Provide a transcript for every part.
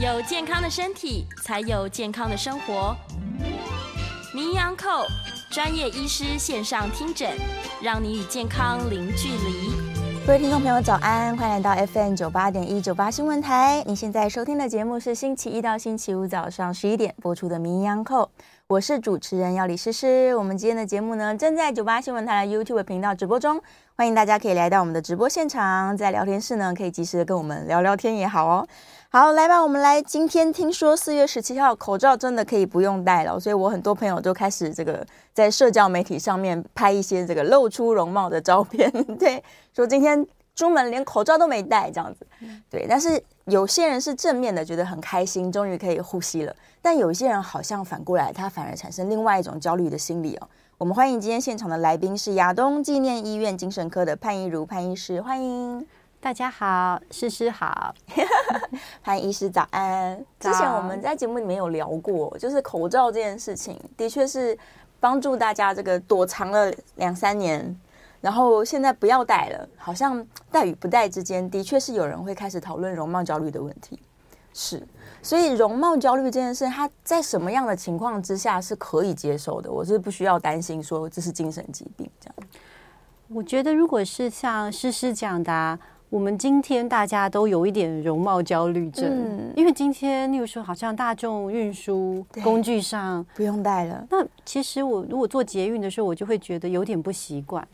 有健康的身体，才有健康的生活。名医昂扣专业医师线上听诊，让你与健康零距离。各位听众朋友，早安！欢迎来到 FM 九八点一九八新闻台。你现在收听的节目是星期一到星期五早上十一点播出的名医昂扣。我是主持人要李诗诗，我们今天的节目呢，正在九八新闻台的 YouTube 频道直播中，欢迎大家可以来到我们的直播现场，在聊天室呢，可以及时的跟我们聊聊天也好哦。好，来吧，我们来。今天听说四月十七号口罩真的可以不用戴了，所以我很多朋友都开始这个在社交媒体上面拍一些这个露出容貌的照片，对，说今天出门连口罩都没戴这样子，对。但是有些人是正面的，觉得很开心，终于可以呼吸了。但有些人好像反过来，他反而产生另外一种焦虑的心理哦。我们欢迎今天现场的来宾是亚东纪念医院精神科的潘一如潘医师，欢迎大家好，诗诗好，潘医师早安。之前我们在节目里面有聊过，就是口罩这件事情，的确是帮助大家这个躲藏了两三年，然后现在不要戴了，好像戴与不戴之间，的确是有人会开始讨论容貌焦虑的问题，是。所以容貌焦虑这件事，它在什么样的情况之下是可以接受的？我是不需要担心说这是精神疾病这样。我觉得如果是像诗诗讲的啊，我们今天大家都有一点容貌焦虑症，嗯，因为今天例如说好像大众运输工具上不用带了。那其实我如果坐捷运的时候，我就会觉得有点不习惯。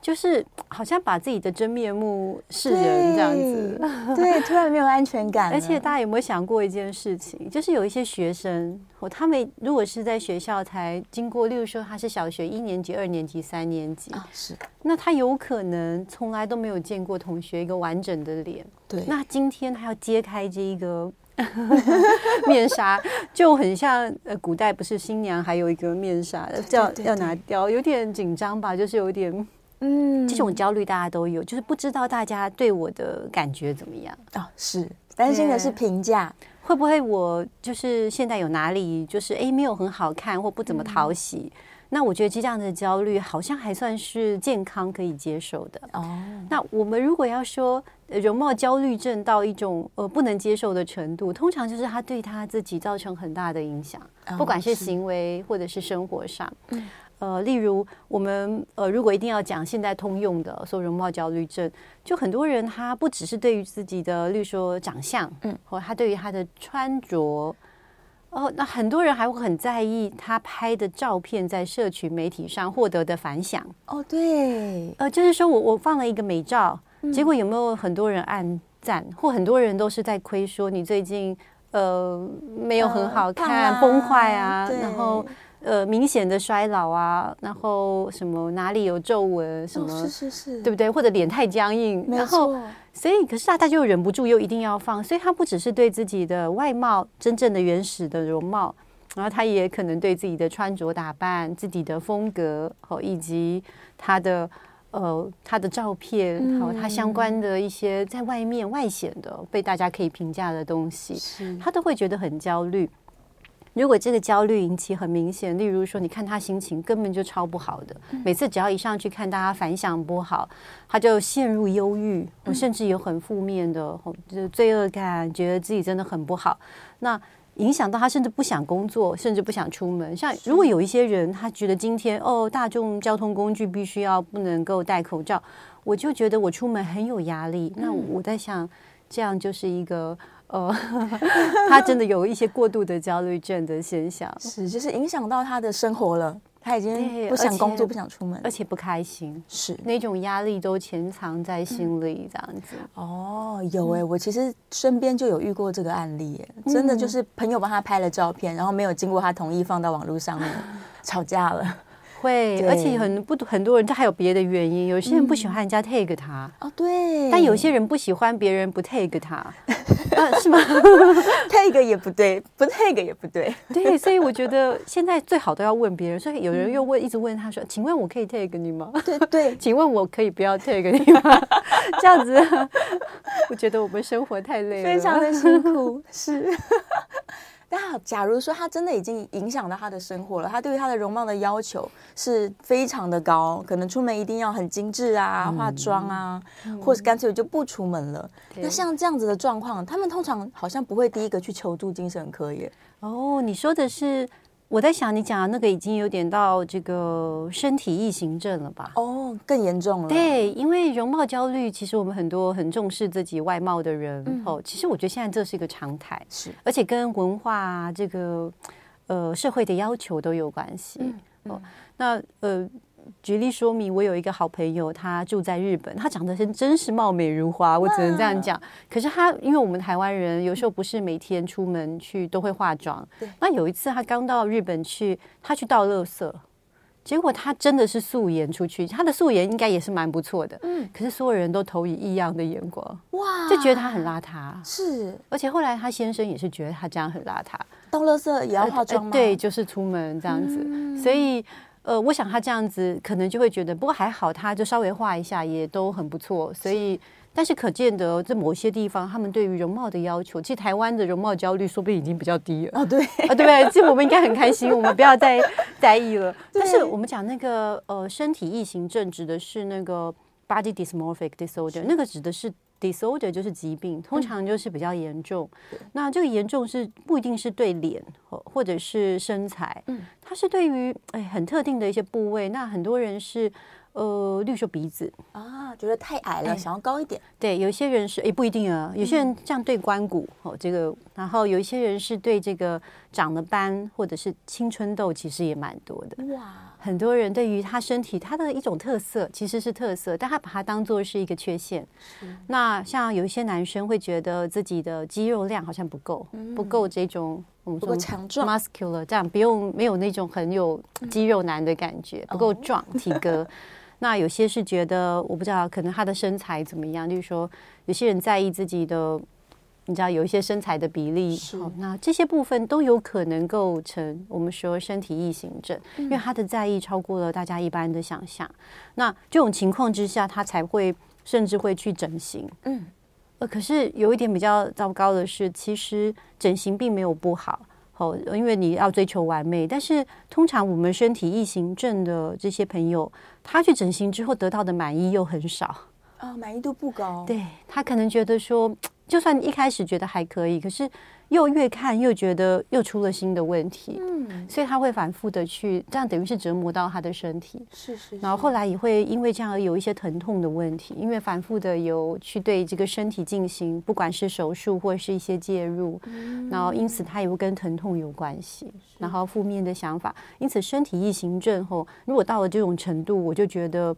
就是好像把自己的真面目示人这样子，对，对，突然没有安全感。而且大家有没有想过一件事情？就是有一些学生，哦，他们如果是在学校才经过，例如说他是小学一年级、二年级、三年级，啊，是，那他有可能从来都没有见过同学一个完整的脸，对。那今天他要揭开这一个 面纱，就很像呃，古代不是新娘还有一个面纱的，叫要拿掉，有点紧张吧？就是有点。嗯，这种焦虑大家都有，就是不知道大家对我的感觉怎么样哦，是担心的是评价，会不会我就是现在有哪里就是哎没有很好看或不怎么讨喜？嗯、那我觉得这样的焦虑好像还算是健康可以接受的哦。那我们如果要说容貌焦虑症到一种呃不能接受的程度，通常就是他对他自己造成很大的影响，哦、不管是行为或者是生活上。嗯呃，例如我们呃，如果一定要讲现在通用的说容貌焦虑症，就很多人他不只是对于自己的，例如说长相，嗯，或他对于他的穿着，哦，那很多人还会很在意他拍的照片在社群媒体上获得的反响。哦，对，呃，就是说我我放了一个美照，结果有没有很多人按赞，或很多人都是在亏说你最近呃没有很好看，崩坏啊，然后。呃，明显的衰老啊，然后什么哪里有皱纹，什么、哦、是是是，对不对？或者脸太僵硬。然后，所以可是大家就忍不住又一定要放，所以他不只是对自己的外貌真正的原始的容貌，然后他也可能对自己的穿着打扮、自己的风格，好，以及他的呃他的照片，好，他相关的一些在外面外显的被大家可以评价的东西，他都会觉得很焦虑。如果这个焦虑引起很明显，例如说，你看他心情根本就超不好的，每次只要一上去看大家反响不好，他就陷入忧郁，我甚至有很负面的，就是罪恶感，觉得自己真的很不好。那影响到他，甚至不想工作，甚至不想出门。像如果有一些人，他觉得今天哦，大众交通工具必须要不能够戴口罩，我就觉得我出门很有压力。那我在想，这样就是一个。哦，他真的有一些过度的焦虑症的现象，是就是影响到他的生活了。他已经不想工作，不想出门，而且不开心，是。那种压力都潜藏在心里，这样子。嗯、哦，有哎、欸，我其实身边就有遇过这个案例，哎，真的就是朋友帮他拍了照片，然后没有经过他同意放到网络上面，吵架了。会，而且很不很多人，他还有别的原因。有些人不喜欢人家 tag 他，哦，对。但有些人不喜欢别人不 tag 他，啊，是吗？tag 也不对，不 tag 也不对。对，所以我觉得现在最好都要问别人。所以有人又问，一直问他说：“请问我可以 tag 你吗？”对对，请问我可以不要 tag 你吗？这样子，我觉得我们生活太累了，非常的辛苦，是。那假如说他真的已经影响到他的生活了，他对于他的容貌的要求是非常的高，可能出门一定要很精致啊，嗯、化妆啊，嗯、或者干脆就不出门了。嗯、那像这样子的状况，他们通常好像不会第一个去求助精神科耶。哦，你说的是？我在想，你讲的那个已经有点到这个身体异形症了吧？哦，更严重了。对，因为容貌焦虑，其实我们很多很重视自己外貌的人，嗯、哦，其实我觉得现在这是一个常态，是，而且跟文化、啊、这个呃社会的要求都有关系。嗯嗯、哦，那呃。举例说明，我有一个好朋友，他住在日本，他长得是真是貌美如花，我只能这样讲。可是他，因为我们台湾人有时候不是每天出门去都会化妆，对。那有一次他刚到日本去，他去倒垃圾，结果他真的是素颜出去，他的素颜应该也是蛮不错的，嗯。可是所有人都投以异样的眼光，哇，就觉得他很邋遢。是，而且后来他先生也是觉得他这样很邋遢，倒垃圾也要化妆吗？对，就是出门这样子，嗯、所以。呃，我想他这样子可能就会觉得，不过还好，他就稍微画一下也都很不错。所以，但是可见得在某些地方，他们对于容貌的要求，其实台湾的容貌焦虑说不定已经比较低了。哦，对，啊，对不对？其实我们应该很开心，我们不要再 在意了。但是我们讲那个呃，身体异形症指的是那个 body dysmorphic disorder，那个指的是。Disorder 就是疾病，通常就是比较严重。嗯、那这个严重是不一定是对脸或或者是身材，嗯，它是对于哎很特定的一些部位。那很多人是。呃，绿色鼻子啊，觉得太矮了，想要高一点。对，有些人是也不一定啊，有些人这样对关骨哦，这个，然后有一些人是对这个长了斑或者是青春痘，其实也蛮多的。哇，很多人对于他身体他的一种特色其实是特色，但他把它当做是一个缺陷。那像有一些男生会觉得自己的肌肉量好像不够，不够这种我们说强壮，muscular，这样不用没有那种很有肌肉男的感觉，不够壮体格。那有些是觉得我不知道，可能他的身材怎么样？就是说，有些人在意自己的，你知道，有一些身材的比例。是。那这些部分都有可能构成我们说身体异形症，嗯、因为他的在意超过了大家一般的想象。那这种情况之下，他才会甚至会去整形。嗯。呃，可是有一点比较糟糕的是，其实整形并没有不好。好，因为你要追求完美，但是通常我们身体异形症的这些朋友，他去整形之后得到的满意又很少啊，满意度不高。对，他可能觉得说，就算一开始觉得还可以，可是。又越看又觉得又出了新的问题，嗯，所以他会反复的去，这样等于是折磨到他的身体，是是，是。然后后来也会因为这样而有一些疼痛的问题，因为反复的有去对这个身体进行，不管是手术或是一些介入，嗯，然后因此他也会跟疼痛有关系，然后负面的想法，因此身体异形症后，如果到了这种程度，我就觉得。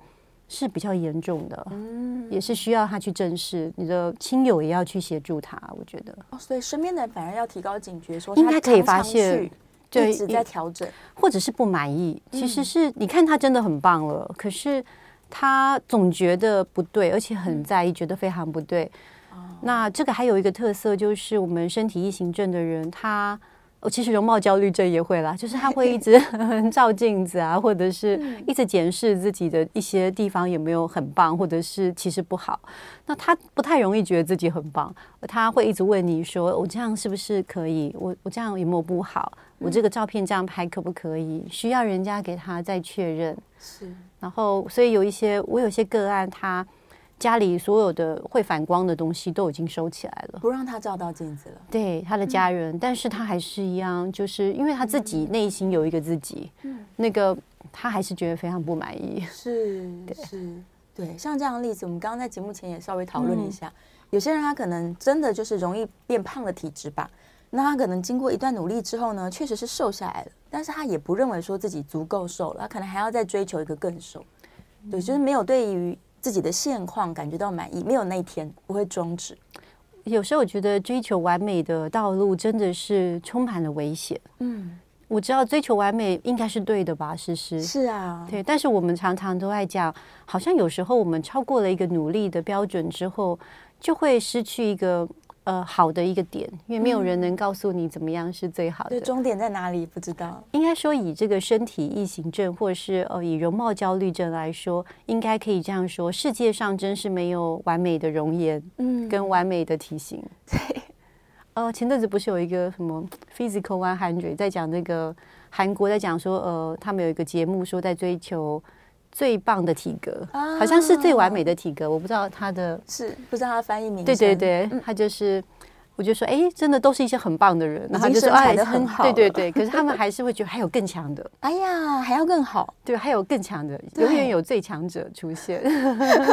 是比较严重的，嗯，也是需要他去正视。你的亲友也要去协助他，我觉得。哦，所以身边的人反而要提高警觉，说应该可以发现，对，一直在调整，或者是不满意。其实是你看他真的很棒了，可是他总觉得不对，而且很在意，觉得非常不对。那这个还有一个特色，就是我们身体异形症的人，他。我其实容貌焦虑症也会啦，就是他会一直 照镜子啊，或者是一直检视自己的一些地方有没有很棒，或者是其实不好。那他不太容易觉得自己很棒，他会一直问你说：“我这样是不是可以？我我这样有没有不好？我这个照片这样拍可不可以？需要人家给他再确认。”是。然后，所以有一些我有些个案他。家里所有的会反光的东西都已经收起来了，不让他照到镜子了。对他的家人，嗯、但是他还是一样，就是因为他自己内心有一个自己，嗯，那个他还是觉得非常不满意。是，对是，对，像这样的例子，我们刚刚在节目前也稍微讨论了一下。嗯、有些人他可能真的就是容易变胖的体质吧，那他可能经过一段努力之后呢，确实是瘦下来了，但是他也不认为说自己足够瘦了，他可能还要再追求一个更瘦。对，就是没有对于。自己的现况感觉到满意，没有那一天不会终止。有时候我觉得追求完美的道路真的是充满了危险。嗯，我知道追求完美应该是对的吧，诗诗？是啊，对。但是我们常常都爱讲，好像有时候我们超过了一个努力的标准之后，就会失去一个。呃，好的一个点，因为没有人能告诉你怎么样是最好的。对，终点在哪里不知道。应该说，以这个身体异形症，或是呃以容貌焦虑症来说，应该可以这样说：世界上真是没有完美的容颜，嗯，跟完美的体型。对，呃，前阵子不是有一个什么 Physical One Hundred 在讲那个韩国在讲说，呃，他们有一个节目说在追求最棒的体格，啊、好像是最完美的体格，我不知道他的是不知道他的翻译名。对对对，他就是。我就说，哎，真的都是一些很棒的人，然后就说，哎，很好，对对对。可是他们还是会觉得还有更强的。哎呀，还要更好，对，还有更强的，永远有最强者出现。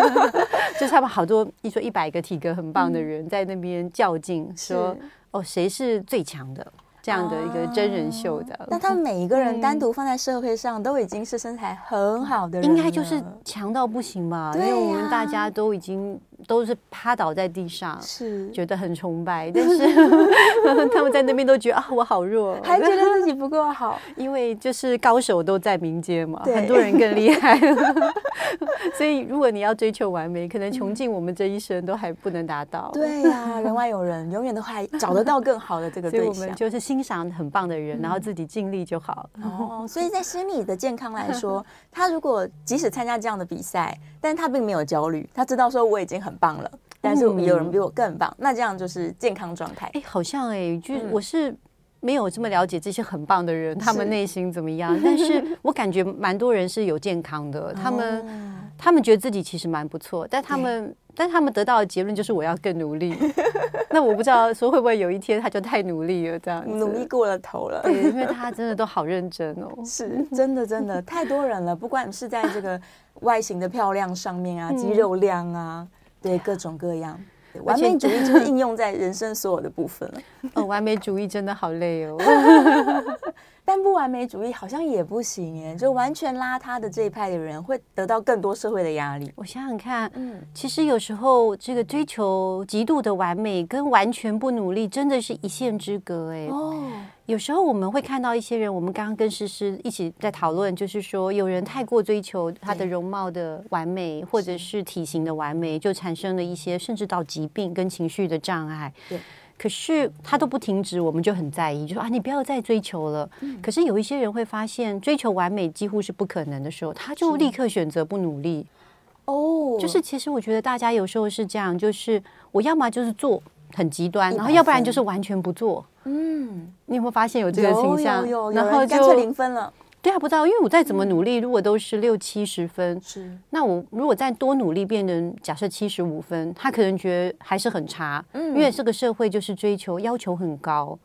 就是他们好多一说一百个体格很棒的人在那边较劲，说哦，谁是最强的。这样的一个真人秀的，那他们每一个人单独放在社会上，都已经是身材很好的人，应该就是强到不行吧？因为我们大家都已经都是趴倒在地上，是。觉得很崇拜，但是 他们在那边都觉得啊，我好弱，还觉得自己不够好，因为就是高手都在民间嘛，很多人更厉害，所以如果你要追求完美，可能穷尽我们这一生都还不能达到。对呀，人外有人，永远都还找得到更好的这个对象，所以我们就是欣赏很棒的人，然后自己尽力就好。哦，所以在心理的健康来说，他如果即使参加这样的比赛，但他并没有焦虑，他知道说我已经很棒了，但是有人比我更棒，那这样就是健康状态。哎，好像哎，就我是没有这么了解这些很棒的人，他们内心怎么样？但是我感觉蛮多人是有健康的，他们他们觉得自己其实蛮不错，但他们。但他们得到的结论就是我要更努力。那我不知道说会不会有一天他就太努力了，这样努力过了头了。对，因为他真的都好认真哦。是，真的真的 太多人了，不管是在这个外形的漂亮上面啊，肌肉量啊，对，各种各样，完美主义就是应用在人生所有的部分了。哦，完美主义真的好累哦。但不完美主义好像也不行耶，就完全邋遢的这一派的人会得到更多社会的压力。我想想看，嗯，其实有时候这个追求极度的完美跟完全不努力真的是一线之隔哎。哦，有时候我们会看到一些人，我们刚刚跟诗诗一起在讨论，就是说有人太过追求他的容貌的完美，或者是体型的完美，就产生了一些甚至到疾病跟情绪的障碍。对。可是他都不停止，我们就很在意，就说啊，你不要再追求了。嗯、可是有一些人会发现，追求完美几乎是不可能的时候，他就立刻选择不努力。哦，就是其实我觉得大家有时候是这样，就是我要么就是做很极端，然后要不然就是完全不做。嗯，你有没有发现有这个倾向？有有有，然后干脆零分了。对啊，不知道，因为我再怎么努力，如果都是六七十分，是那我如果再多努力，变成假设七十五分，他可能觉得还是很差。嗯，因为这个社会就是追求要求很高，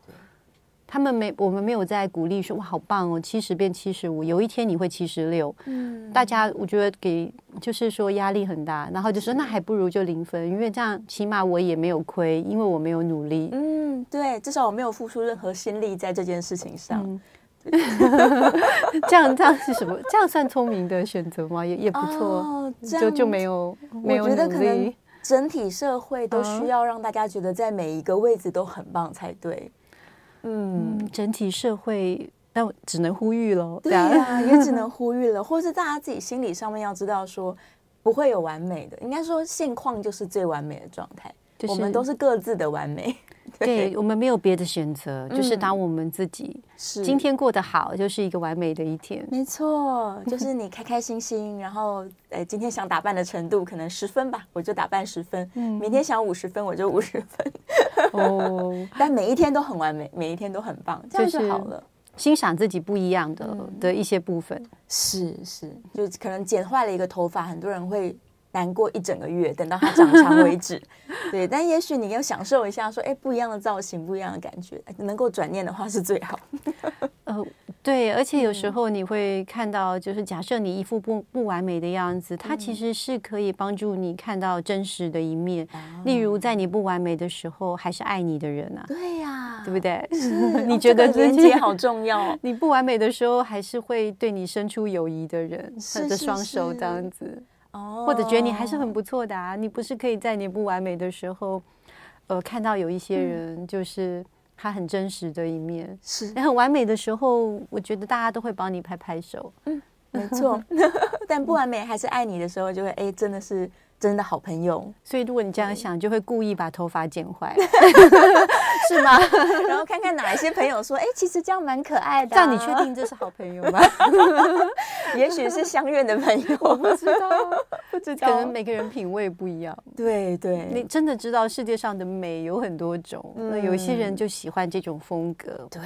他们没我们没有在鼓励说哇好棒哦，七十变七十五，有一天你会七十六。嗯，大家我觉得给就是说压力很大，然后就说那还不如就零分，因为这样起码我也没有亏，因为我没有努力。嗯，对，至少我没有付出任何心力在这件事情上。嗯 这样这样是什么？这样算聪明的选择吗？也也不错，哦、就就没有没有努力。我觉得可能整体社会都需要让大家觉得在每一个位置都很棒才对。嗯，嗯，整体社会，但只能呼吁了。对呀、啊，也只能呼吁了，或是大家自己心理上面要知道说，不会有完美的，应该说现况就是最完美的状态。就是、我们都是各自的完美。对，我们没有别的选择，就是当我们自己今天过得好，就是一个完美的一天。没错，就是你开开心心，然后呃，今天想打扮的程度可能十分吧，我就打扮十分；明天想五十分，我就五十分。哦，但每一天都很完美，每一天都很棒，这样就好了。欣赏自己不一样的的一些部分，是是，就可能剪坏了一个头发，很多人会。难过一整个月，等到它长长为止。对，但也许你要享受一下，说，哎，不一样的造型，不一样的感觉，能够转念的话是最好。呃，对，而且有时候你会看到，就是假设你一副不不完美的样子，它其实是可以帮助你看到真实的一面。例如，在你不完美的时候，还是爱你的人啊。对呀，对不对？你觉得连接好重要。你不完美的时候，还是会对你伸出友谊的人，他的双手这样子。哦，或者觉得你还是很不错的啊，你不是可以在你不完美的时候，呃，看到有一些人就是他很真实的一面，是，很完美的时候，我觉得大家都会帮你拍拍手，嗯，没错，但不完美还是爱你的时候，就会哎，真的是真的好朋友。所以如果你这样想，就会故意把头发剪坏，是吗？然后看看哪一些朋友说，哎，其实这样蛮可爱的。这样你确定这是好朋友吗？也许是相怨的朋友，我不知道，不知道，可能每个人品味不一样。对对，你真的知道世界上的美有很多种，那有些人就喜欢这种风格。对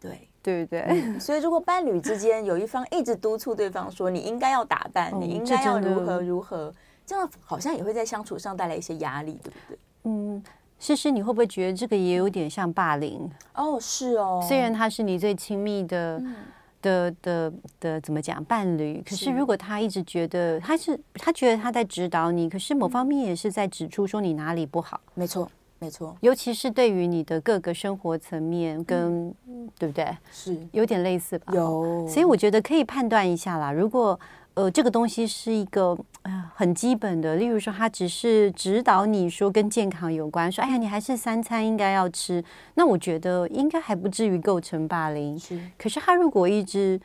对。对不对？嗯、所以，如果伴侣之间有一方一直督促对方说：“你应该要打扮，哦、你应该要如何如何”，这，样好像也会在相处上带来一些压力，对不对？嗯，诗诗，你会不会觉得这个也有点像霸凌？哦，是哦。虽然他是你最亲密的、嗯、的的的，的怎么讲伴侣，可是如果他一直觉得他是他觉得他在指导你，可是某方面也是在指出说你哪里不好。没错。没错，尤其是对于你的各个生活层面跟，跟、嗯、对不对？是有点类似吧？有，所以我觉得可以判断一下啦。如果呃这个东西是一个呃很基本的，例如说他只是指导你说跟健康有关，说哎呀你还是三餐应该要吃，那我觉得应该还不至于构成霸凌。是，可是他如果一直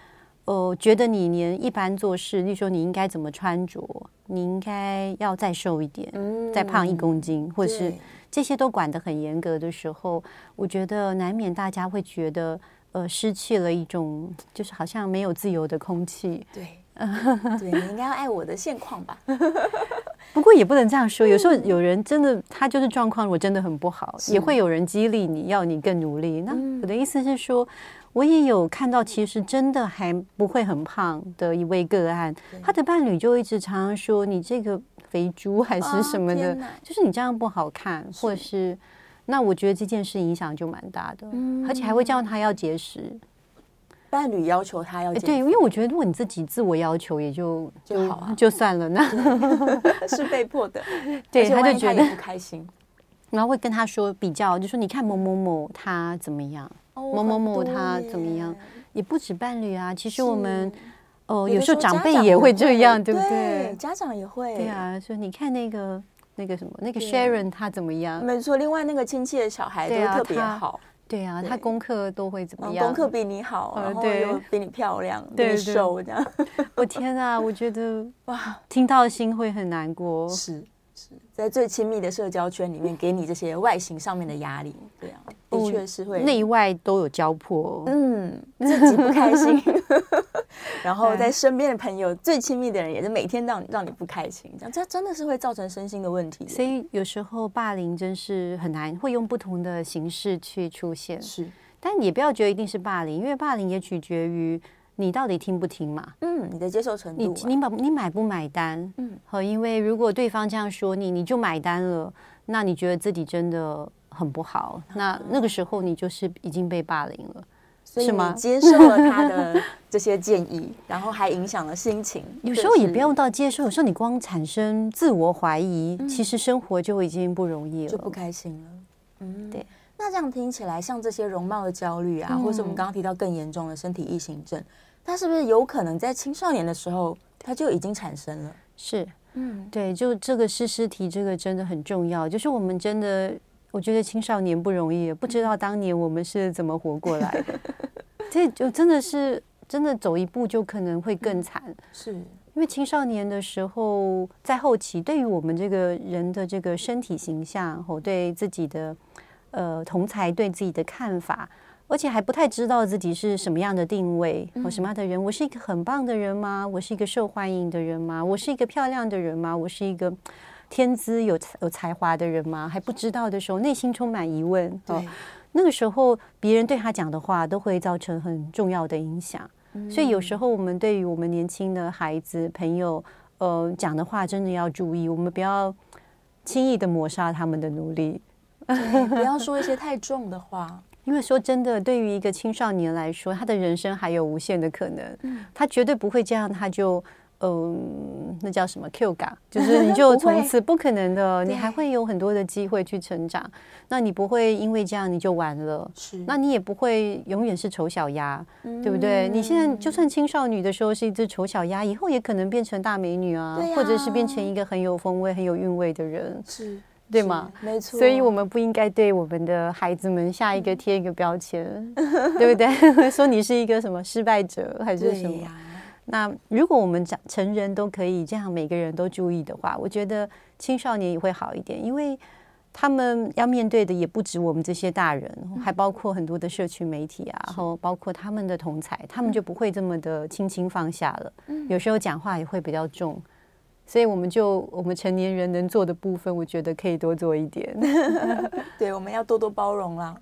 呃觉得你连一般做事，例如说你应该怎么穿着，你应该要再瘦一点，嗯、再胖一公斤，或是。这些都管得很严格的时候，我觉得难免大家会觉得，呃，失去了一种，就是好像没有自由的空气。对，对，你应该要爱我的现况吧。不过也不能这样说，有时候有人真的他就是状况，如果真的很不好，也会有人激励你要你更努力。那我的意思是说，我也有看到，其实真的还不会很胖的一位个案，他的伴侣就一直常常说你这个。肥猪还是什么的，就是你这样不好看，或者是那我觉得这件事影响就蛮大的，而且还会叫他要节食，伴侣要求他要对，因为我觉得如果你自己自我要求也就就好啊就算了，那 是被迫的，对，他就觉得不开心，然后会跟他说比较，就说你看某某某他怎么样，某某某他怎么样，也不止伴侣啊，其实我们。哦，有时候长辈也会这样，对不对？家长也会。对啊，说你看那个那个什么，那个 Sharon 他怎么样？没错，另外那个亲戚的小孩都特别好。对啊，他功课都会怎么样？功课比你好，然后又比你漂亮，比你瘦，这样。我天啊，我觉得哇，听到心会很难过。是。在最亲密的社交圈里面，给你这些外形上面的压力，对啊，的确是会内外都有交迫。嗯，自己不开心，然后在身边的朋友、最亲密的人，也是每天让让你不开心，这样这真的是会造成身心的问题。所以有时候霸凌真是很难，会用不同的形式去出现。是，但也不要觉得一定是霸凌，因为霸凌也取决于。你到底听不听嘛？嗯，你的接受程度，你你买你买不买单？嗯，好，因为如果对方这样说你，你就买单了，那你觉得自己真的很不好，那那个时候你就是已经被霸凌了，是吗？接受了他的 这些建议，然后还影响了心情。有时候也不用到接受，有时候你光产生自我怀疑，其实生活就已经不容易了，就不开心了。嗯，对。那这样听起来，像这些容貌的焦虑啊，或是我们刚刚提到更严重的身体异形症。他是不是有可能在青少年的时候他就已经产生了？是，嗯，对，就这个诗诗题，这个真的很重要。就是我们真的，我觉得青少年不容易，不知道当年我们是怎么活过来的。这就真的是真的走一步就可能会更惨。是因为青少年的时候，在后期，对于我们这个人的这个身体形象，或对自己的呃同才对自己的看法。而且还不太知道自己是什么样的定位，我什么样的人？我是一个很棒的人吗？我是一个受欢迎的人吗？我是一个漂亮的人吗？我是一个天资有有才华的人吗？还不知道的时候，内心充满疑问。哦，那个时候别人对他讲的话都会造成很重要的影响。所以有时候我们对于我们年轻的孩子朋友，呃，讲的话真的要注意，我们不要轻易的抹杀他们的努力，不要说一些 太重的话。因为说真的，对于一个青少年来说，他的人生还有无限的可能。嗯，他绝对不会这样，他就嗯、呃，那叫什么 Q 感，就是你就 从此不可能的，你还会有很多的机会去成长。那你不会因为这样你就完了，是？那你也不会永远是丑小鸭，对不对？你现在就算青少女的时候是一只丑小鸭，以后也可能变成大美女啊，或者是变成一个很有风味、很有韵味的人。是。对吗？没错，所以我们不应该对我们的孩子们下一个贴一个标签，对不对？说你是一个什么失败者，还是什么？那如果我们长成人都可以这样，每个人都注意的话，我觉得青少年也会好一点，因为他们要面对的也不止我们这些大人，还包括很多的社区媒体啊，然后包括他们的同才，他们就不会这么的轻轻放下了。有时候讲话也会比较重，所以我们就我们成年人能做的部分，我觉得可以多做一点。对，我们要多多包容啦。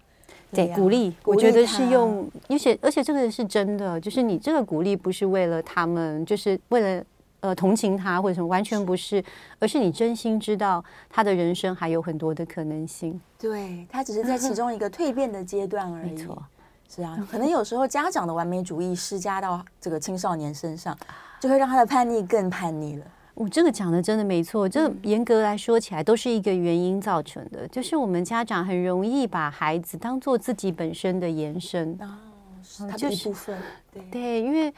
对，鼓励，我觉得是用，而且而且这个是真的，就是你这个鼓励不是为了他们，就是为了呃同情他或者什么，完全不是，而是你真心知道他的人生还有很多的可能性。对，他只是在其中一个蜕变的阶段而已。没错，是啊，可能有时候家长的完美主义施加到这个青少年身上，就会让他的叛逆更叛逆了。我这个讲的真的没错，这严格来说起来都是一个原因造成的，就是我们家长很容易把孩子当做自己本身的延伸，哦，是他的一部分，对对，因为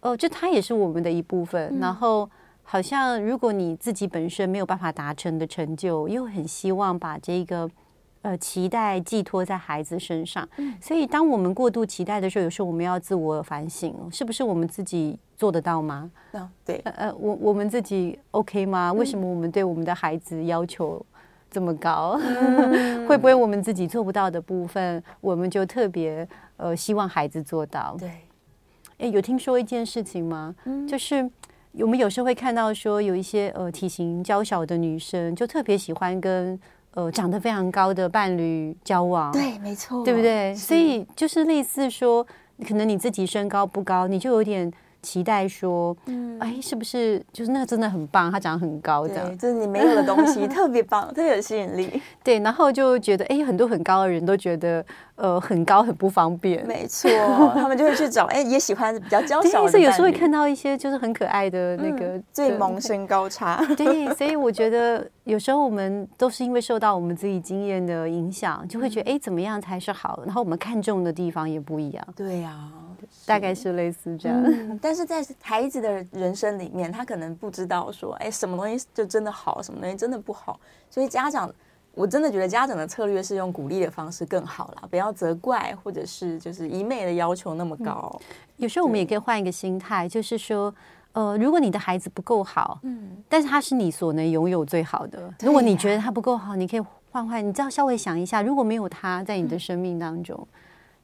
哦，就他也是我们的一部分，然后好像如果你自己本身没有办法达成的成就，又很希望把这个。呃，期待寄托在孩子身上，所以当我们过度期待的时候，有时候我们要自我反省，是不是我们自己做得到吗？对，呃，我我们自己 OK 吗？为什么我们对我们的孩子要求这么高？会不会我们自己做不到的部分，我们就特别呃希望孩子做到？对，哎，有听说一件事情吗？嗯就是我们有时候会看到说，有一些呃体型娇小的女生，就特别喜欢跟。呃，长得非常高的伴侣交往，对，没错，对不对？所以就是类似说，可能你自己身高不高，你就有点。期待说，嗯，哎，是不是就是那个真的很棒？他长得很高，这样，就是你没有的东西，特别棒，特别有吸引力。对，然后就觉得，哎，很多很高的人都觉得，呃，很高很不方便。没错，他们就会去找，哎，也喜欢比较娇小的。所以有时候会看到一些就是很可爱的那个、嗯、最萌身高差。对，所以我觉得有时候我们都是因为受到我们自己经验的影响，就会觉得，哎，怎么样才是好？然后我们看重的地方也不一样。对呀、啊。大概是类似这样，嗯，但是在孩子的人生里面，他可能不知道说，哎，什么东西就真的好，什么东西真的不好。所以家长，我真的觉得家长的策略是用鼓励的方式更好啦，不要责怪，或者是就是一昧的要求那么高。嗯，有时候我们也可以换一个心态，就是说，呃，如果你的孩子不够好，嗯，但是他是你所能拥有最好的。如果你觉得他不够好，你可以换换，你只要稍微想一下，如果没有他在你的生命当中。嗯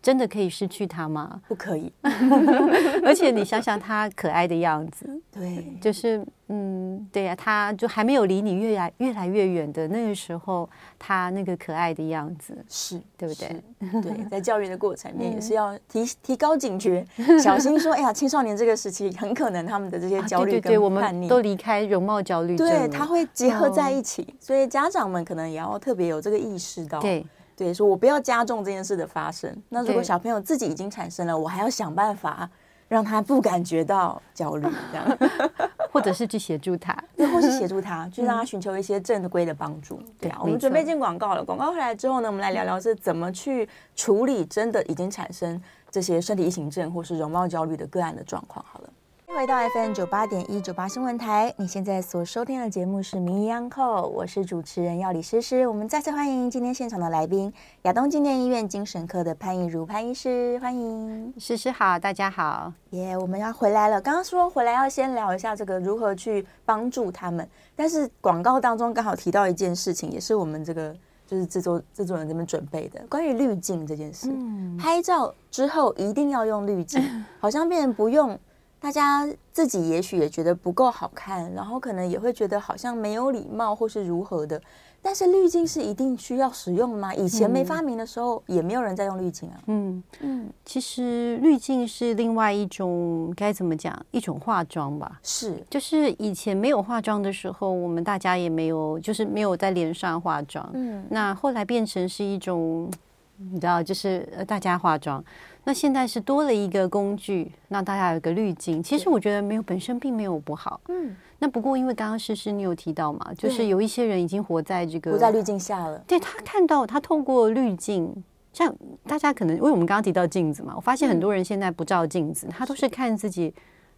真的可以失去他吗？不可以。而且你想想他可爱的样子，对，就是嗯，对呀、啊，他就还没有离你越来越来越远的那个时候，他那个可爱的样子，是对不对？对，在教育的过程里面 也是要提提高警觉，小心说，哎呀，青少年这个时期很可能他们的这些焦虑跟叛逆，都离开容貌焦虑，对，他会结合在一起，哦、所以家长们可能也要特别有这个意识到，对。对，说我不要加重这件事的发生。那如果小朋友自己已经产生了，我还要想办法让他不感觉到焦虑，这样，或者是去协助他，对，或是协助他，去让他寻求一些正规的帮助。对啊，我们准备进广告了。广告回来之后呢，我们来聊聊是怎么去处理真的已经产生这些身体异形症或是容貌焦虑的个案的状况。好了。回到 FM 九八点一九八新闻台，你现在所收听的节目是《名医央叩》，我是主持人药理诗诗。我们再次欢迎今天现场的来宾，亚东纪念医院精神科的潘怡如潘医师，欢迎诗诗好，大家好，耶，yeah, 我们要回来了。刚刚说回来要先聊一下这个如何去帮助他们，但是广告当中刚好提到一件事情，也是我们这个就是制作制作人这边准备的，关于滤镜这件事。嗯，拍照之后一定要用滤镜，好像变成不用。大家自己也许也觉得不够好看，然后可能也会觉得好像没有礼貌或是如何的。但是滤镜是一定需要使用吗？以前没发明的时候，也没有人在用滤镜啊。嗯嗯，其实滤镜是另外一种该怎么讲？一种化妆吧。是，就是以前没有化妆的时候，我们大家也没有，就是没有在脸上化妆。嗯，那后来变成是一种，你知道，就是大家化妆。那现在是多了一个工具，让大家有一个滤镜。其实我觉得没有本身并没有不好。嗯。那不过因为刚刚诗诗你有提到嘛，就是有一些人已经活在这个活在滤镜下了。对，他看到他透过滤镜，像大家可能因为我们刚刚提到镜子嘛，我发现很多人现在不照镜子，他都是看自己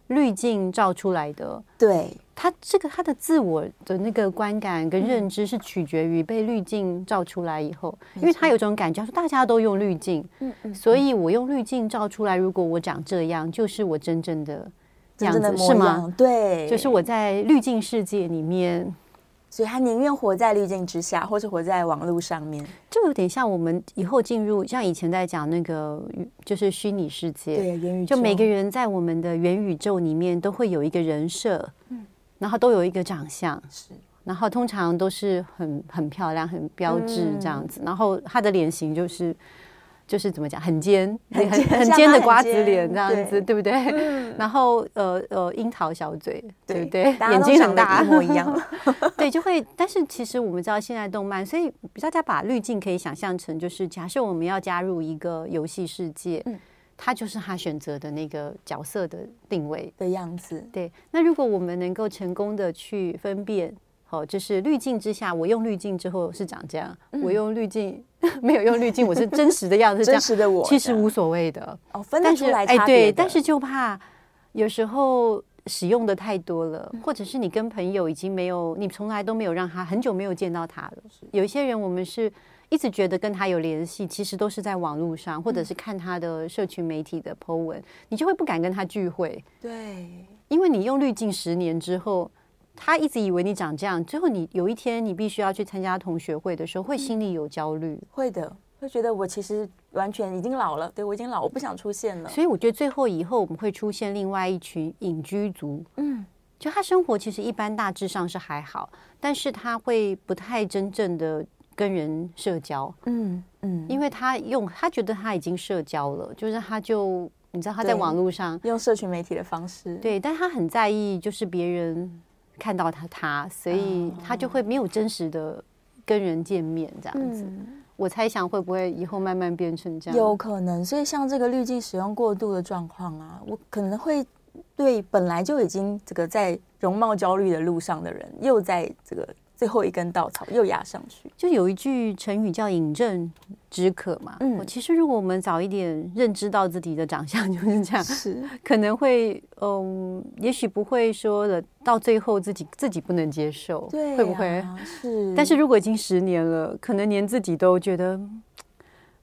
滤镜照出来的。对。他这个他的自我的那个观感跟认知是取决于被滤镜照出来以后，因为他有种感觉说大家都用滤镜，所以我用滤镜照出来，如果我长这样，就是我真正的这样子，真的是吗？对，就是我在滤镜世界里面。所以他宁愿活在滤镜之下，或是活在网络上面，就有点像我们以后进入，像以前在讲那个，就是虚拟世界，对，元宇宙，就每个人在我们的元宇宙里面都会有一个人设，嗯，然后都有一个长相，是，然后通常都是很很漂亮、很标致这样子，嗯、然后他的脸型就是。就是怎么讲，很尖，很很很尖的瓜子脸这样子，对不对？然后呃呃，樱桃小嘴，对不对？眼睛很大，一模一样。对，就会。但是其实我们知道，现在动漫，所以大家把滤镜可以想象成，就是假设我们要加入一个游戏世界，嗯它就是他选择的那个角色的定位的样子。对。那如果我们能够成功的去分辨。好，就是滤镜之下，我用滤镜之后是长这样，嗯、我用滤镜 没有用滤镜，我是真实的样子，真实的我，其实无所谓的。哦，分得出来哎，对，但是就怕有时候使用的太多了，嗯、或者是你跟朋友已经没有，你从来都没有让他很久没有见到他了。有一些人，我们是一直觉得跟他有联系，其实都是在网络上，或者是看他的社群媒体的 po 文，你就会不敢跟他聚会。对，因为你用滤镜十年之后。他一直以为你长这样，最后你有一天你必须要去参加同学会的时候，会心里有焦虑，会的，会觉得我其实完全已经老了，对，我已经老，我不想出现了。所以我觉得最后以后我们会出现另外一群隐居族，嗯，就他生活其实一般大致上是还好，但是他会不太真正的跟人社交，嗯嗯，因为他用他觉得他已经社交了，就是他就你知道他在网络上用社群媒体的方式，对，但他很在意就是别人。看到他，他，所以他就会没有真实的跟人见面这样子。嗯、我猜想会不会以后慢慢变成这样？有可能。所以像这个滤镜使用过度的状况啊，我可能会对本来就已经这个在容貌焦虑的路上的人，又在这个。最后一根稻草又压上去，就有一句成语叫饮鸩止渴嘛。嗯，其实如果我们早一点认知到自己的长相就是这样，是可能会嗯，也许不会说的，到最后自己自己不能接受，对、啊，会不会？是。但是如果已经十年了，可能连自己都觉得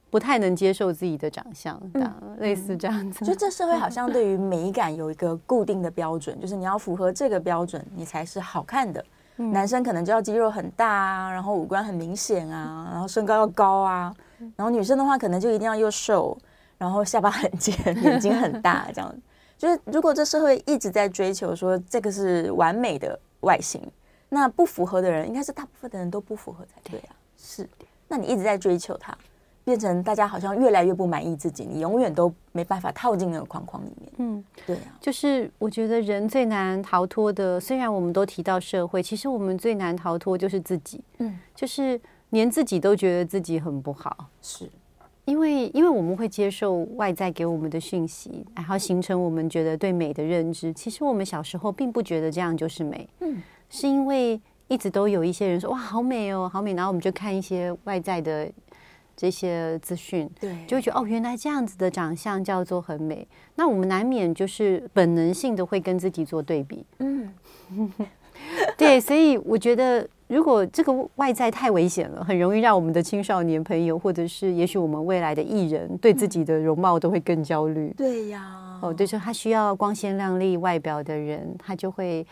不太能接受自己的长相，嗯、类似这样子。就这社会好像对于美感有一个固定的标准，就是你要符合这个标准，你才是好看的。男生可能就要肌肉很大啊，然后五官很明显啊，然后身高要高啊，然后女生的话可能就一定要又瘦，然后下巴很尖，眼睛很大，这样。就是如果这社会一直在追求说这个是完美的外形，那不符合的人应该是大部分的人都不符合才对啊。是，那你一直在追求他。变成大家好像越来越不满意自己，你永远都没办法套进那个框框里面。嗯，对啊，就是我觉得人最难逃脱的，虽然我们都提到社会，其实我们最难逃脱就是自己。嗯，就是连自己都觉得自己很不好，是因为因为我们会接受外在给我们的讯息，然后形成我们觉得对美的认知。其实我们小时候并不觉得这样就是美，嗯，是因为一直都有一些人说哇好美哦，好美，然后我们就看一些外在的。这些资讯，对，就会觉得哦，原来这样子的长相叫做很美。那我们难免就是本能性的会跟自己做对比，嗯，对，所以我觉得如果这个外在太危险了，很容易让我们的青少年朋友，或者是也许我们未来的艺人，对自己的容貌都会更焦虑。对呀，哦，就是他需要光鲜亮丽外表的人，他就会。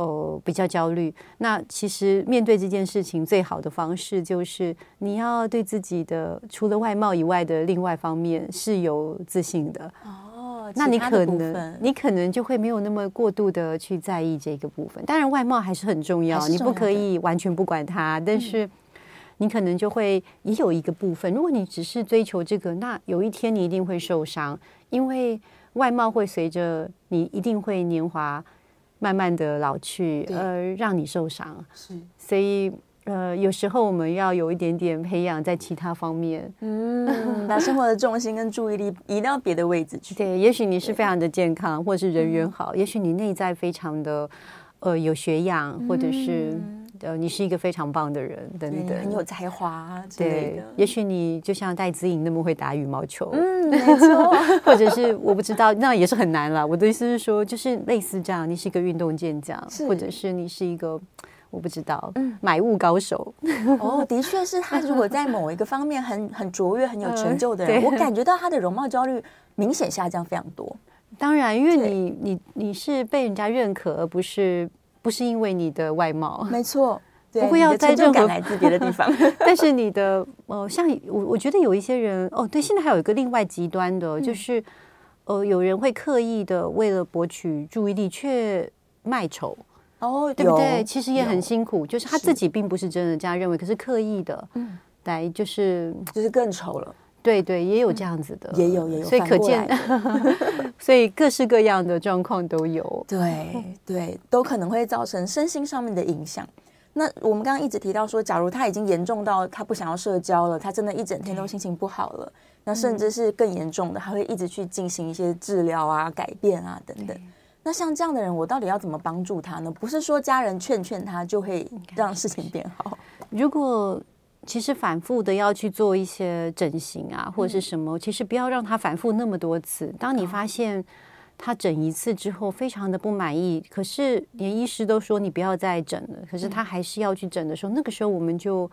哦，比较焦虑。那其实面对这件事情，最好的方式就是你要对自己的除了外貌以外的另外方面是有自信的。哦，那你可能你可能就会没有那么过度的去在意这个部分。当然，外貌还是很重要，重要你不可以完全不管它。但是你可能就会也有一个部分，如果你只是追求这个，那有一天你一定会受伤，因为外貌会随着你一定会年华。慢慢的老去，呃，让你受伤。是，所以呃，有时候我们要有一点点培养在其他方面，嗯，把生活的重心跟注意力移到别的位置去。对，也许你是非常的健康，或是人缘好，也许你内在非常的呃有学养，或者是。呃，你是一个非常棒的人，等等，很有才华之类的。对，也许你就像戴资颖那么会打羽毛球，嗯，没错。或者是我不知道，那也是很难了。我的意思是说，就是类似这样，你是一个运动健将，或者是你是一个我不知道，嗯，买物高手。哦，的确是他，如果在某一个方面很很卓越、很有成就的人，嗯、我 感觉到他的容貌焦虑明显下降非常多。当然，因为你你你是被人家认可，而不是不是因为你的外貌。没错，不会要在任何来自别的地方。但是你的呃，像我我觉得有一些人哦，对，现在还有一个另外极端的，嗯、就是呃，有人会刻意的为了博取注意力，却卖丑。哦，对不对？其实也很辛苦，就是他自己并不是真的这样认为，可是刻意的，嗯，来就是就是更丑了。对对，也有这样子的，也有也有，所以可见，所以各式各样的状况都有。对对，都可能会造成身心上面的影响。那我们刚刚一直提到说，假如他已经严重到他不想要社交了，他真的一整天都心情不好了，那甚至是更严重的，他会一直去进行一些治疗啊、改变啊等等。那像这样的人，我到底要怎么帮助他呢？不是说家人劝劝他就会让事情变好。如果其实反复的要去做一些整形啊，或者是什么，其实不要让他反复那么多次。当你发现他整一次之后非常的不满意，可是连医师都说你不要再整了，可是他还是要去整的时候，那个时候我们就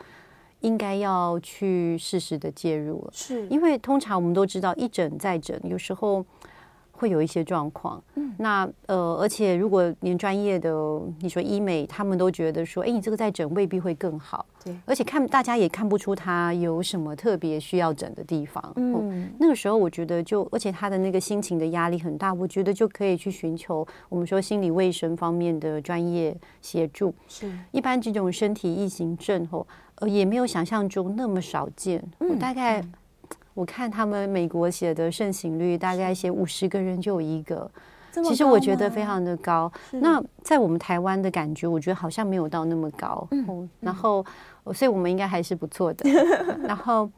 应该要去适时的介入了。是因为通常我们都知道一整再整，有时候。会有一些状况，嗯，那呃，而且如果连专业的你说医美，他们都觉得说，哎，你这个再整未必会更好，对，而且看大家也看不出他有什么特别需要整的地方，嗯，那个时候我觉得就，而且他的那个心情的压力很大，我觉得就可以去寻求我们说心理卫生方面的专业协助，是，一般这种身体异形症后，呃，也没有想象中那么少见，我大概。我看他们美国写的盛行率，大概写五十个人就有一个，其实我觉得非常的高。那在我们台湾的感觉，我觉得好像没有到那么高。嗯，然后，所以我们应该还是不错的。然后，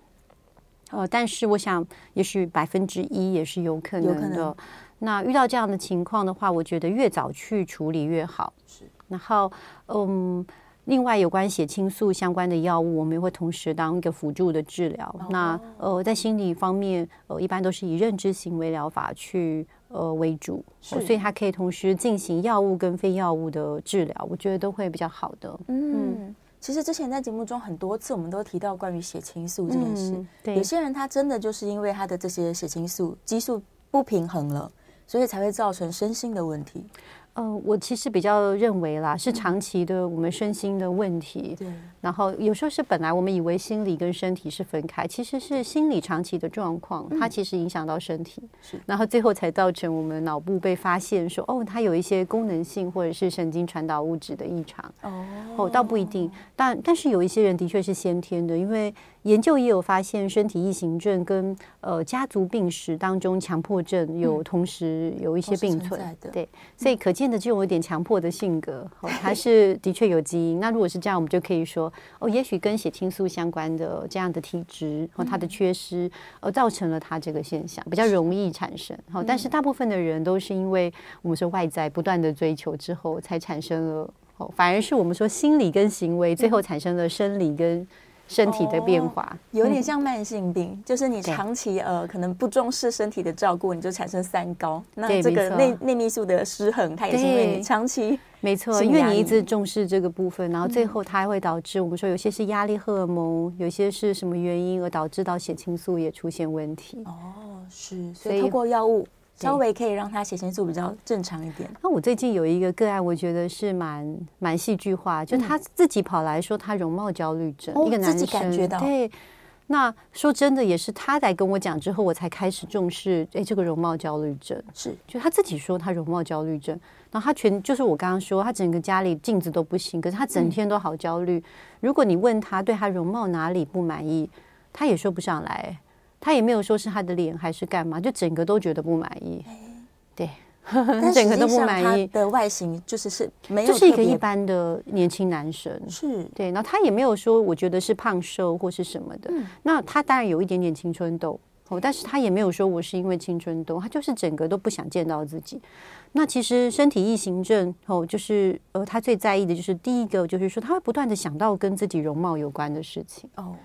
呃，但是我想，也许百分之一也是有可能的。那遇到这样的情况的话，我觉得越早去处理越好。是，然后，嗯。另外，有关血清素相关的药物，我们也会同时当一个辅助的治疗。Oh. 那呃，在心理方面，呃，一般都是以认知行为疗法去呃为主，所以它可以同时进行药物跟非药物的治疗，我觉得都会比较好的。嗯，嗯其实之前在节目中很多次，我们都提到关于血清素这件事。嗯、对，有些人他真的就是因为他的这些血清素激素不平衡了，所以才会造成身心的问题。呃，我其实比较认为啦，是长期的我们身心的问题。对。然后有时候是本来我们以为心理跟身体是分开，其实是心理长期的状况，它其实影响到身体。是。然后最后才造成我们脑部被发现说，哦，它有一些功能性或者是神经传导物质的异常。哦。哦，倒不一定，但但是有一些人的确是先天的，因为研究也有发现，身体异形症跟呃家族病史当中强迫症有同时有一些并存。对。所以可见。的就有一点强迫的性格，还是的确有基因。那如果是这样，我们就可以说，哦，也许跟血清素相关的这样的体质和它的缺失，而造成了它这个现象，比较容易产生。好，但是大部分的人都是因为我们说外在不断的追求之后，才产生了。哦，反而是我们说心理跟行为最后产生了生理跟。身体的变化、哦、有点像慢性病，嗯、就是你长期呃可能不重视身体的照顾，你就产生三高。那这个内内泌素的失衡，它也是因为你长期没错，因为你一直重视这个部分，然后最后它还会导致我们说有些是压力荷尔蒙，有些是什么原因而导致到血清素也出现问题。哦，是，所以透过药物。稍微可以让他血清素比较正常一点。那我最近有一个个案，我觉得是蛮蛮戏剧化，就他自己跑来说他容貌焦虑症，一个男生，自己感觉到。对，那说真的也是他在跟我讲之后，我才开始重视。哎，这个容貌焦虑症是，就他自己说他容貌焦虑症，然后他全就是我刚刚说，他整个家里镜子都不行，可是他整天都好焦虑。如果你问他对他容貌哪里不满意，他也说不上来。他也没有说是他的脸还是干嘛，就整个都觉得不满意。对，整个都不满意。的外形就是是没有，就是一个一般的年轻男生。是对，然后他也没有说我觉得是胖瘦或是什么的。嗯、那他当然有一点点青春痘哦，但是他也没有说我是因为青春痘，他就是整个都不想见到自己。那其实身体异形症哦，就是呃，他最在意的就是第一个就是说他会不断的想到跟自己容貌有关的事情哦。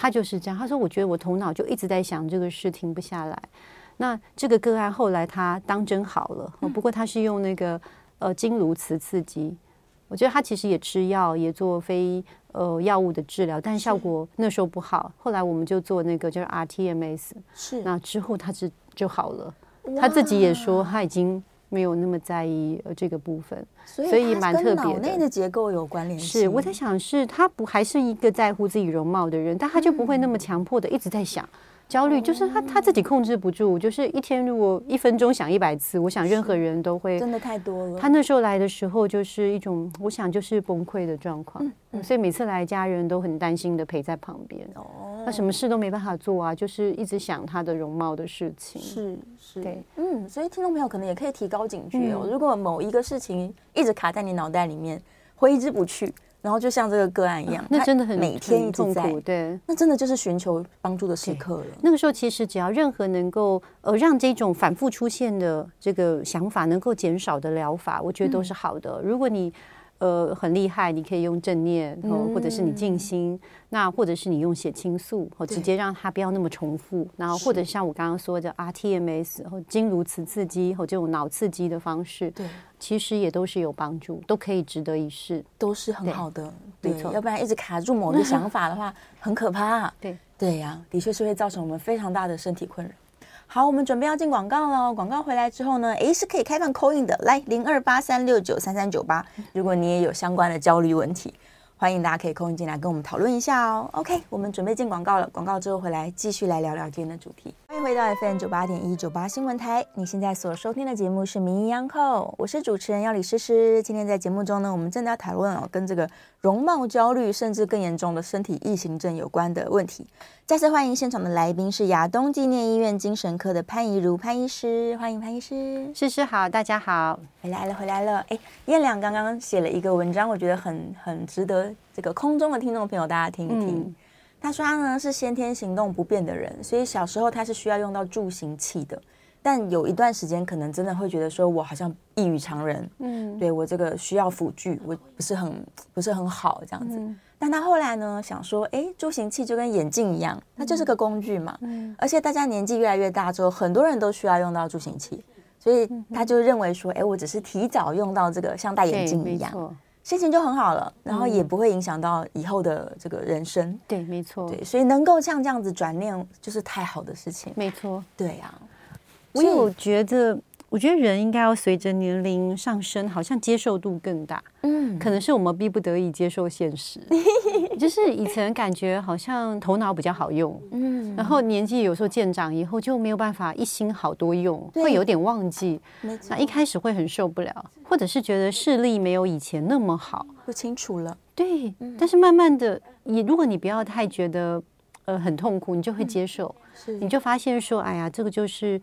他就是这样，他说：“我觉得我头脑就一直在想这个事，停不下来。”那这个个案后来他当真好了，不过他是用那个呃经颅磁刺激，我觉得他其实也吃药，也做非呃药物的治疗，但效果那时候不好。后来我们就做那个就是 RTMS，是那之后他就就好了。他自己也说他已经没有那么在意呃这个部分，所以蛮特别的。脑内的结构有关联是，我在想是他不还是一个在乎自己容貌的人，但他就不会那么强迫的一直在想。焦虑就是他他自己控制不住，就是一天如果一分钟想一百次，我想任何人都会真的太多了。他那时候来的时候就是一种，我想就是崩溃的状况，嗯嗯、所以每次来家人都很担心的陪在旁边。哦，他什么事都没办法做啊，就是一直想他的容貌的事情。是是，对，嗯，所以听众朋友可能也可以提高警觉哦。嗯、如果某一个事情一直卡在你脑袋里面，挥之不去。然后就像这个个案一样，啊、那真的很每天一痛苦，对，那真的就是寻求帮助的时刻了。那个时候，其实只要任何能够呃让这种反复出现的这个想法能够减少的疗法，我觉得都是好的。嗯、如果你呃很厉害，你可以用正念，嗯、或者是你静心，那或者是你用血清素，哦直接让它不要那么重复。然后或者像我刚刚说的 RTMS 或经颅磁刺激或这种脑刺激的方式，对。其实也都是有帮助，都可以值得一试，都是很好的。对，没错，要不然一直卡住某个想法的话，很可怕。对，对呀，的确是会造成我们非常大的身体困扰。好，我们准备要进广告了。广告回来之后呢，诶，是可以开放 call in 的，来零二八三六九三三九八，如果你也有相关的焦虑问题。欢迎大家可以空进来跟我们讨论一下哦。OK，我们准备进广告了，广告之后回来继续来聊聊今天的主题。欢迎回到 FM 九八点一九八新闻台，你现在所收听的节目是《名医央叩》，我是主持人要李诗诗。今天在节目中呢，我们正在讨论哦，跟这个容貌焦虑甚至更严重的身体异形症有关的问题。再次欢迎现场的来宾是亚东纪念医院精神科的潘怡如潘医师，欢迎潘医师。诗诗好，大家好，回来了回来了。哎，燕良刚刚写了一个文章，我觉得很很值得这个空中的听众朋友大家听一听。嗯、他说他呢是先天行动不便的人，所以小时候他是需要用到助行器的，但有一段时间可能真的会觉得说我好像异于常人，嗯，对我这个需要辅具，我不是很不是很好这样子。嗯但他后来呢，想说，哎，助行器就跟眼镜一样，它就是个工具嘛。嗯。而且大家年纪越来越大之后，很多人都需要用到助行器，所以他就认为说，哎，我只是提早用到这个像戴眼镜一样，心情就很好了，然后也不会影响到以后的这个人生。对，没错。对，所以能够像这样子转念，就是太好的事情。没错。对呀。我有觉得。我觉得人应该要随着年龄上升，好像接受度更大。嗯，可能是我们逼不得已接受现实。就是以前感觉好像头脑比较好用，嗯，然后年纪有时候渐长以后就没有办法一心好多用，会有点忘记。没错。那一开始会很受不了，或者是觉得视力没有以前那么好，不清楚了。对，嗯，但是慢慢的，你如果你不要太觉得呃很痛苦，你就会接受。嗯，你就发现说，哎呀，这个就是。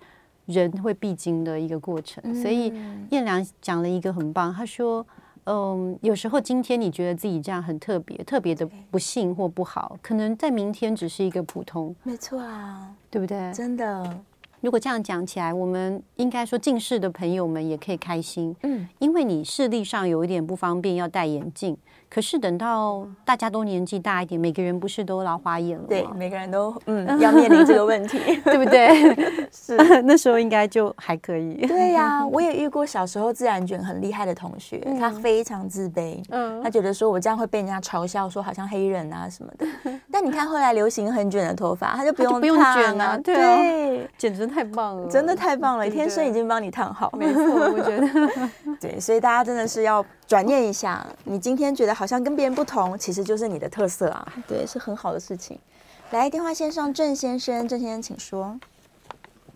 人会必经的一个过程，所以彦良讲了一个很棒。他说：“嗯，有时候今天你觉得自己这样很特别，特别的不幸或不好，可能在明天只是一个普通。”没错啊，对不对？真的。如果这样讲起来，我们应该说近视的朋友们也可以开心，嗯，因为你视力上有一点不方便，要戴眼镜。可是等到大家都年纪大一点，每个人不是都老花眼了吗？对，每个人都嗯 要面临这个问题，对不对？是那时候应该就还可以。对呀、啊，我也遇过小时候自然卷很厉害的同学，嗯、他非常自卑，嗯，他觉得说我这样会被人家嘲笑，说好像黑人啊什么的。但你看后来流行很卷的头发，他就不用不用卷啊，对，对简直太棒了，真的太棒了，天生已经帮你烫好，没错，我觉得对，所以大家真的是要。转念一下，你今天觉得好像跟别人不同，其实就是你的特色啊。对，是很好的事情。来，电话线上郑先生，郑先生请说。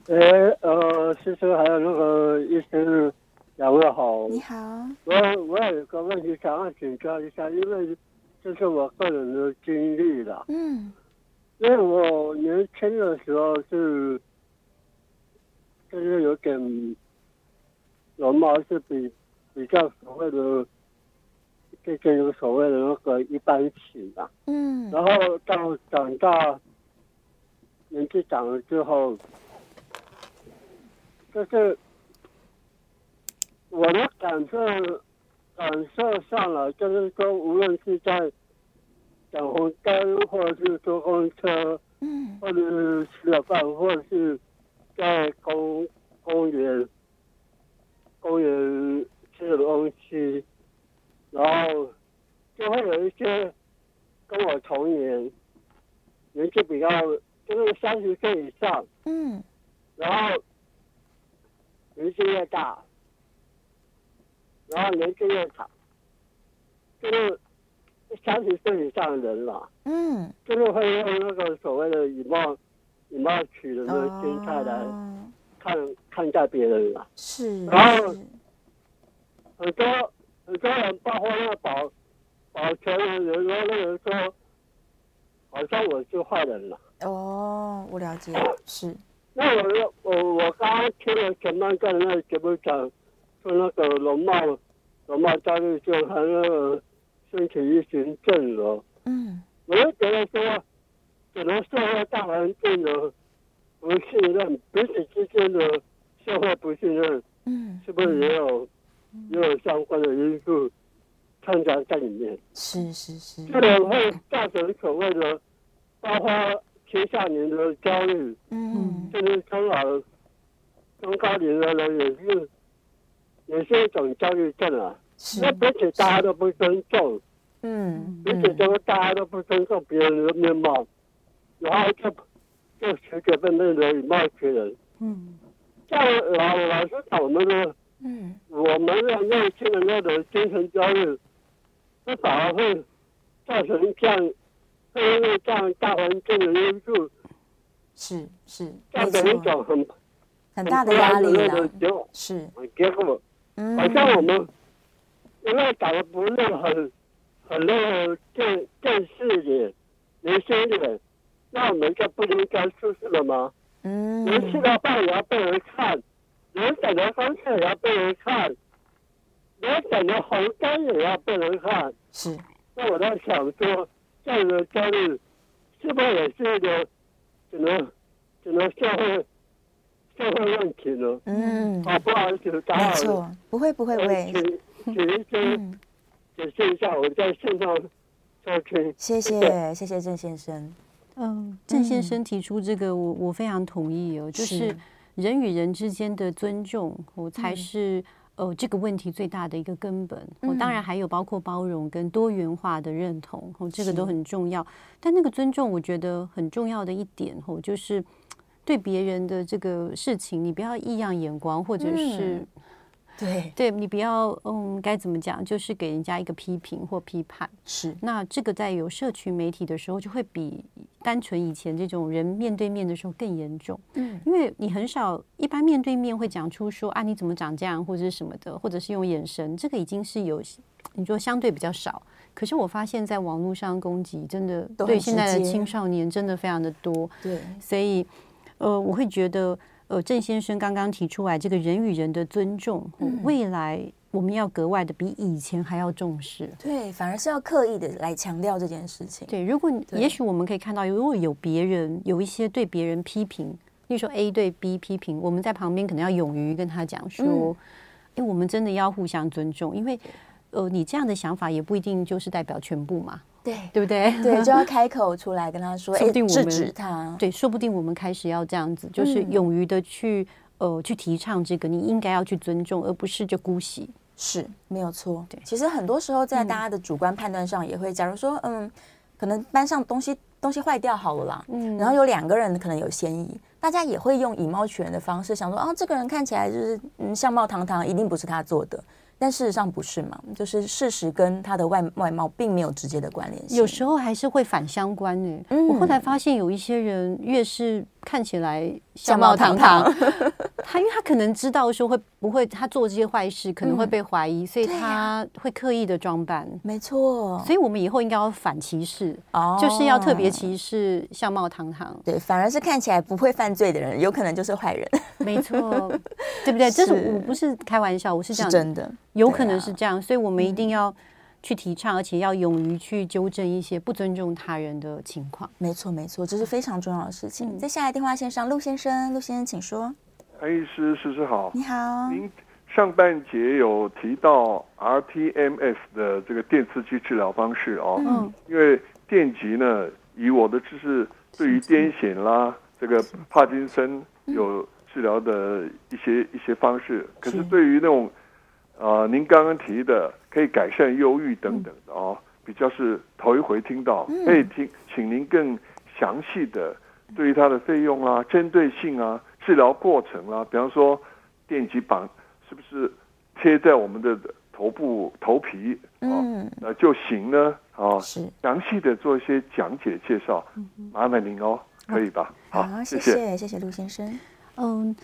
哎，呃，先生还有那个医生，两位好。你好。我我有个问题想要请教一下，因为这是我个人的经历了。嗯。因为我年轻的时候是，就是有点容貌是比。比较所谓的，这些有所谓的那个一般型吧。嗯。然后到长大，年纪长了之后，就是我的感受，感受上了，就是说，无论是在等红灯，或者是坐公车，嗯，或者是吃了饭，或者是在公公园，公园。这个东西，然后就会有一些跟我同年，年纪比较就是三十岁以上，嗯，然后年纪越大，然后年纪越长，就是三十岁以上的人了，嗯，就是会用那个所谓的以貌以貌取人的心态来看、哦、看待别人了，是，然后很多很多人包括那个保保全的人说那个人说，好像我是坏人了。哦，我了解，是。那我我我刚刚听了前半段那个节目讲，说那个容貌容貌焦虑症和那个身体一型症了。嗯。我就觉得说，可能社会大环境的不信任，彼此之间的社会不信任，嗯，是不是也有、嗯、也有相关的因素掺杂在里面？是是是。这个会造成所谓的包括。青少年的焦虑，嗯，甚至中老、中高龄的人也是，也是一种焦虑症啊。那彼此大家都不尊重，嗯，而且这个大家都不尊重别人的面貌，然后就就随随便便的以貌取人，嗯，像老老师讲我们的，嗯，我们的内心的那种精神焦虑，这反而会造成这样。因为这样大环境的因素，是是，造成一种很很大的压力的结果。是。结果，好像我们因为长得不是很很那个正正式的年轻脸，那我们就不应该出事了吗？嗯，人吃的饭也要被人看，人长的方式也要被人看，人长的红灯也要被人看。是，那我在想说。这样的焦虑是不是也是一个只能只能社会社会问题呢？嗯，好，不好意思，打扰了。没错，不会不会不会。请请医生解释一下，我在线上收听。谢谢谢谢郑先生。嗯，郑先生提出这个，我我非常同意哦，就是人与人之间的尊重，我才是。呃，这个问题最大的一个根本，我，当然还有包括包容跟多元化的认同，哦，这个都很重要。但那个尊重，我觉得很重要的一点，哦，就是对别人的这个事情，你不要异样眼光，或者是。嗯对，对你不要，嗯，该怎么讲？就是给人家一个批评或批判。是，那这个在有社群媒体的时候，就会比单纯以前这种人面对面的时候更严重。嗯，因为你很少一般面对面会讲出说啊，你怎么长这样，或者是什么的，或者是用眼神，这个已经是有你说相对比较少。可是我发现，在网络上攻击真的对现在的青少年真的非常的多。对，所以呃，我会觉得。呃，郑先生刚刚提出来，这个人与人的尊重，嗯、未来我们要格外的比以前还要重视。对，反而是要刻意的来强调这件事情。对，如果也许我们可以看到，如果有别人有一些对别人批评，例如说 A 对 B 批评，我们在旁边可能要勇于跟他讲说，哎、嗯，我们真的要互相尊重，因为呃，你这样的想法也不一定就是代表全部嘛。对，对不对？对，就要开口出来跟他说，说不定我们制止他。对，说不定我们开始要这样子，就是勇于的去、嗯、呃去提倡这个，你应该要去尊重，而不是就姑息。是没有错。对，其实很多时候在大家的主观判断上，也会，假如说，嗯，可能班上东西东西坏掉好了啦，嗯，然后有两个人可能有嫌疑，大家也会用以貌取人的方式，想说，啊，这个人看起来就是嗯相貌堂堂，一定不是他做的。但事实上不是嘛，就是事实跟他的外外貌并没有直接的关联性，有时候还是会反相关呢、欸。嗯，我后来发现有一些人越是看起来相貌堂堂，他因为他可能知道说会不会他做这些坏事可能会被怀疑，嗯、所以他会刻意的装扮。没错，所以我们以后应该要反歧视，哦，就是要特别歧视相貌堂堂。对，反而是看起来不会犯罪的人，有可能就是坏人。没错，对不对？这是我不是开玩笑，我是这样真的。有可能是这样，所以我们一定要去提倡，而且要勇于去纠正一些不尊重他人的情况。没错，没错，这是非常重要的事情。在下来电话线上，陆先生，陆先生，请说。韩医师，诗诗好。你好。您上半节有提到 rTMS 的这个电刺激治疗方式哦。嗯。因为电极呢，以我的知识，对于癫痫啦，这个帕金森有治疗的一些一些方式。可是对于那种啊、呃，您刚刚提的可以改善忧郁等等的哦，比较是头一回听到，可以听，请您更详细的对于它的费用啊、针对性啊、治疗过程啊，比方说电极板是不是贴在我们的头部头皮嗯，呃就行呢？啊，是详细的做一些讲解介绍，麻烦您哦，可以吧？好，谢谢谢谢陆先生。嗯，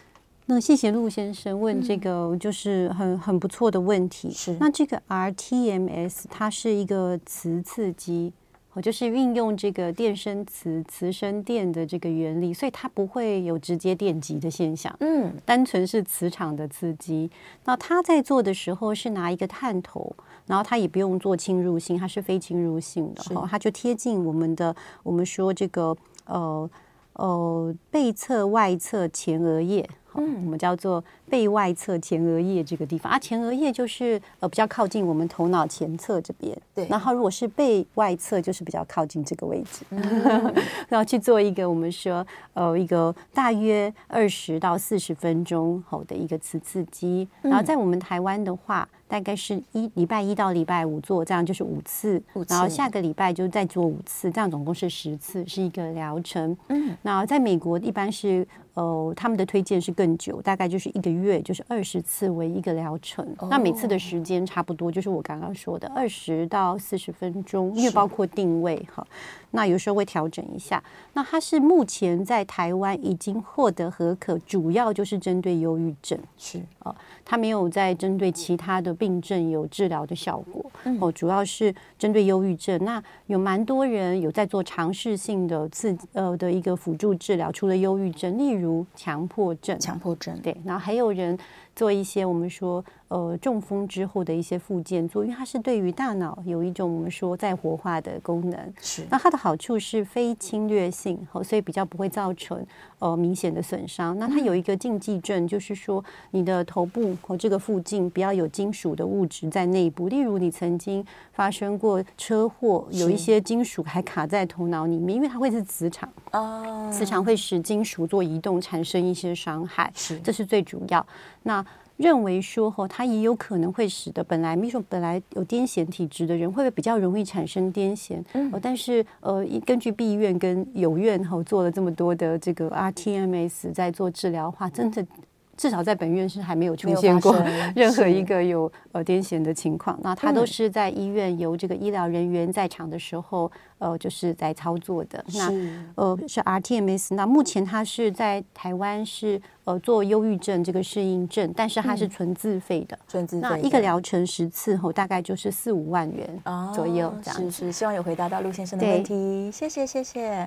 那谢谢陆先生问这个就是很很不错的问题。是，那这个 rTMS 它是一个磁刺激。就是运用这个电生磁、磁生电的这个原理，所以它不会有直接电极的现象。嗯，单纯是磁场的刺激。那他在做的时候是拿一个探头，然后他也不用做侵入性，它是非侵入性的。哈，它就贴近我们的，我们说这个呃呃背侧、外侧前额叶。嗯，我们叫做背外侧前额叶这个地方啊，前额叶就是呃比较靠近我们头脑前侧这边。对，然后如果是背外侧，就是比较靠近这个位置。嗯、然后去做一个我们说呃一个大约二十到四十分钟后的一个磁刺激。然后在我们台湾的话，大概是一礼拜一到礼拜五做，这样就是五次。五次。然后下个礼拜就再做五次，这样总共是十次，是一个疗程。嗯。然后在美国一般是。呃，他们的推荐是更久，大概就是一个月，就是二十次为一个疗程。Oh. 那每次的时间差不多，就是我刚刚说的二十到四十分钟，因为包括定位哈。那有时候会调整一下。那它是目前在台湾已经获得合可，主要就是针对忧郁症。是啊，它没有在针对其他的病症有治疗的效果。哦，主要是针对忧郁症。那有蛮多人有在做尝试性的刺呃的一个辅助治疗，除了忧郁症，例如强迫症。强迫症对，然后还有人。做一些我们说呃中风之后的一些复健做，因为它是对于大脑有一种我们说再活化的功能。是，那它的好处是非侵略性，所以比较不会造成呃明显的损伤。那它有一个禁忌症，就是说你的头部和这个附近不要有金属的物质在内部，例如你曾经发生过车祸，有一些金属还卡在头脑里面，因为它会是磁场哦，磁场会使金属做移动，产生一些伤害。是，这是最主要。那认为说哈，它也有可能会使得本来，比如说本来有癫痫体质的人，会不会比较容易产生癫痫？嗯，但是呃，根据毕院跟友院哈做了这么多的这个 rTMS 在做治疗的话，真的。至少在本院是还没有出现过 任何一个有呃癫痫的情况。那他都是在医院由这个医疗人员在场的时候，呃，就是在操作的。那呃是 rTMS。那目前他是在台湾是呃做忧郁症这个适应症，但是它是纯自费的。纯自费。那一个疗程十次后，大概就是四五万元左右这样。是是，希望有回答到陆先生的问题。谢谢谢谢。